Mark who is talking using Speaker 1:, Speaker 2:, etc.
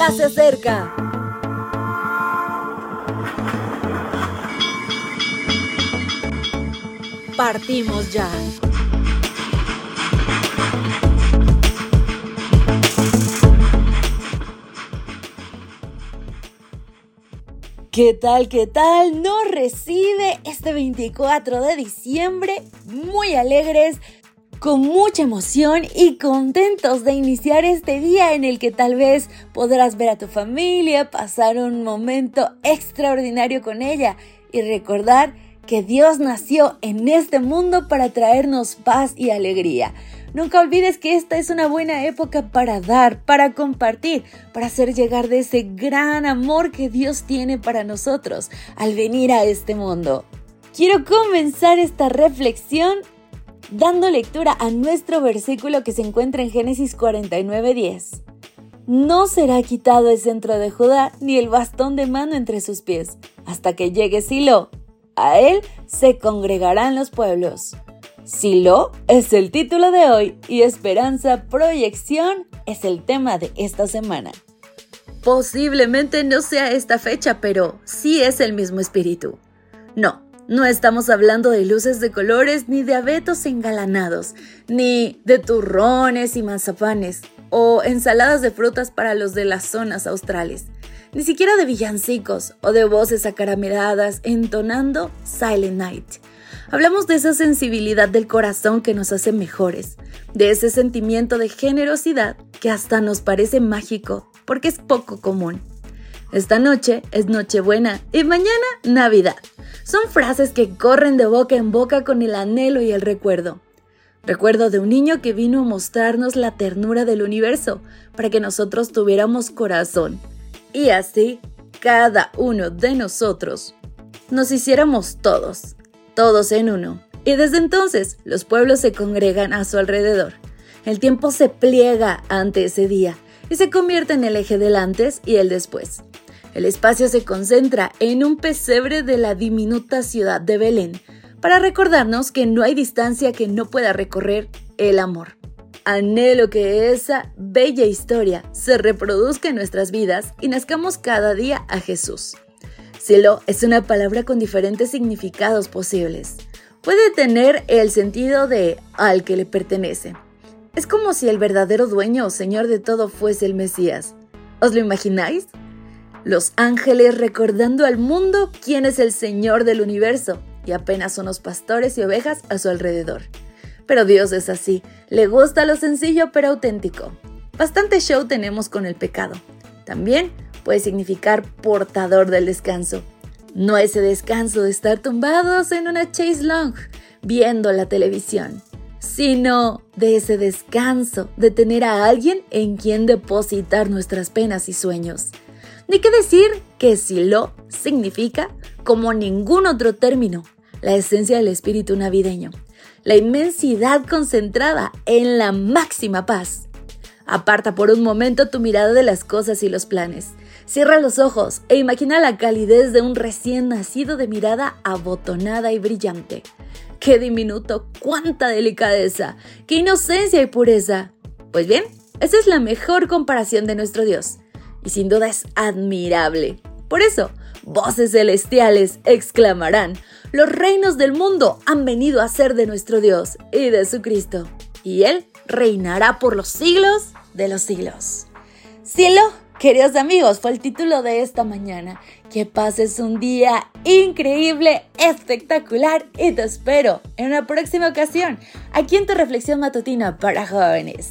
Speaker 1: ya se acerca. Partimos ya. ¿Qué tal? ¿Qué tal? Nos recibe este 24 de diciembre muy alegres, con mucha emoción y contentos de iniciar este día en el que tal vez podrás ver a tu familia, pasar un momento extraordinario con ella y recordar que Dios nació en este mundo para traernos paz y alegría. Nunca olvides que esta es una buena época para dar, para compartir, para hacer llegar de ese gran amor que Dios tiene para nosotros al venir a este mundo. Quiero comenzar esta reflexión dando lectura a nuestro versículo que se encuentra en Génesis 49:10. No será quitado el centro de Judá ni el bastón de mano entre sus pies, hasta que llegue Silo. A él se congregarán los pueblos. Silo es el título de hoy y esperanza, proyección es el tema de esta semana. Posiblemente no sea esta fecha, pero sí es el mismo espíritu. No, no estamos hablando de luces de colores ni de abetos engalanados, ni de turrones y mazapanes, o ensaladas de frutas para los de las zonas australes, ni siquiera de villancicos o de voces acarameladas entonando Silent Night. Hablamos de esa sensibilidad del corazón que nos hace mejores, de ese sentimiento de generosidad que hasta nos parece mágico porque es poco común. Esta noche es Nochebuena y mañana Navidad. Son frases que corren de boca en boca con el anhelo y el recuerdo. Recuerdo de un niño que vino a mostrarnos la ternura del universo para que nosotros tuviéramos corazón. Y así, cada uno de nosotros nos hiciéramos todos, todos en uno. Y desde entonces los pueblos se congregan a su alrededor. El tiempo se pliega ante ese día y se convierte en el eje del antes y el después. El espacio se concentra en un pesebre de la diminuta ciudad de Belén para recordarnos que no hay distancia que no pueda recorrer el amor. Anhelo que esa bella historia se reproduzca en nuestras vidas y nazcamos cada día a Jesús. Cielo es una palabra con diferentes significados posibles. Puede tener el sentido de al que le pertenece. Es como si el verdadero dueño o señor de todo fuese el Mesías. ¿Os lo imagináis? Los ángeles recordando al mundo quién es el Señor del universo y apenas unos pastores y ovejas a su alrededor. Pero Dios es así, le gusta lo sencillo pero auténtico. Bastante show tenemos con el pecado. También puede significar portador del descanso. No ese descanso de estar tumbados en una chase long viendo la televisión, sino de ese descanso de tener a alguien en quien depositar nuestras penas y sueños. Ni qué decir que Silo significa, como ningún otro término, la esencia del espíritu navideño, la inmensidad concentrada en la máxima paz. Aparta por un momento tu mirada de las cosas y los planes. Cierra los ojos e imagina la calidez de un recién nacido de mirada abotonada y brillante. ¡Qué diminuto! ¡Cuánta delicadeza! ¡Qué inocencia y pureza! Pues bien, esa es la mejor comparación de nuestro Dios. Y sin duda es admirable. Por eso, voces celestiales exclamarán, los reinos del mundo han venido a ser de nuestro Dios y de su Cristo, y Él reinará por los siglos de los siglos. Cielo Queridos amigos, fue el título de esta mañana. Que pases un día increíble, espectacular y te espero en una próxima ocasión aquí en tu reflexión matutina para jóvenes.